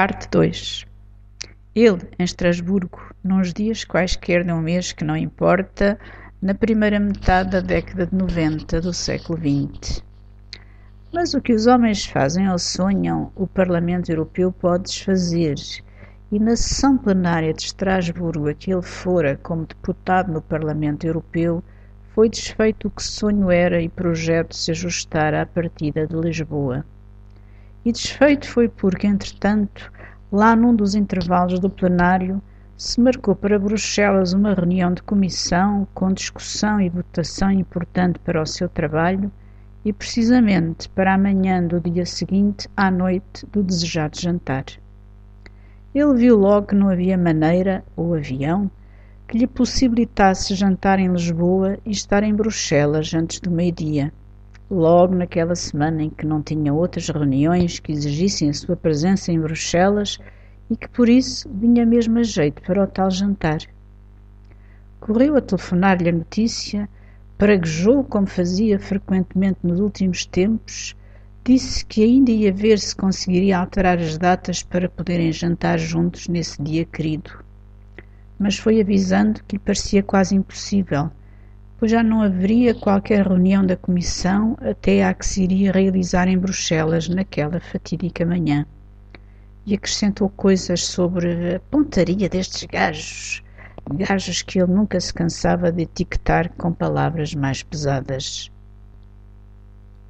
Parte 2 Ele, em Estrasburgo, nos dias quaisquer de um mês que não importa, na primeira metade da década de 90 do século XX. Mas o que os homens fazem ou sonham, o Parlamento Europeu pode desfazer. E na sessão plenária de Estrasburgo, a que ele fora como deputado no Parlamento Europeu, foi desfeito o que sonho era e projeto se ajustar à partida de Lisboa. E desfeito foi porque, entretanto, lá num dos intervalos do plenário, se marcou para Bruxelas uma reunião de comissão com discussão e votação importante para o seu trabalho e precisamente para amanhã do dia seguinte à noite do desejado jantar. Ele viu logo que não havia maneira, ou avião, que lhe possibilitasse jantar em Lisboa e estar em Bruxelas antes do meio-dia logo naquela semana em que não tinha outras reuniões que exigissem a sua presença em Bruxelas e que por isso vinha mesmo a jeito para o tal jantar. Correu a telefonar-lhe a notícia, praguejou como fazia frequentemente nos últimos tempos, disse que ainda ia ver se conseguiria alterar as datas para poderem jantar juntos nesse dia querido. Mas foi avisando que lhe parecia quase impossível pois já não haveria qualquer reunião da Comissão até à que se iria realizar em Bruxelas naquela fatídica manhã. E acrescentou coisas sobre a pontaria destes gajos, gajos que ele nunca se cansava de etiquetar com palavras mais pesadas.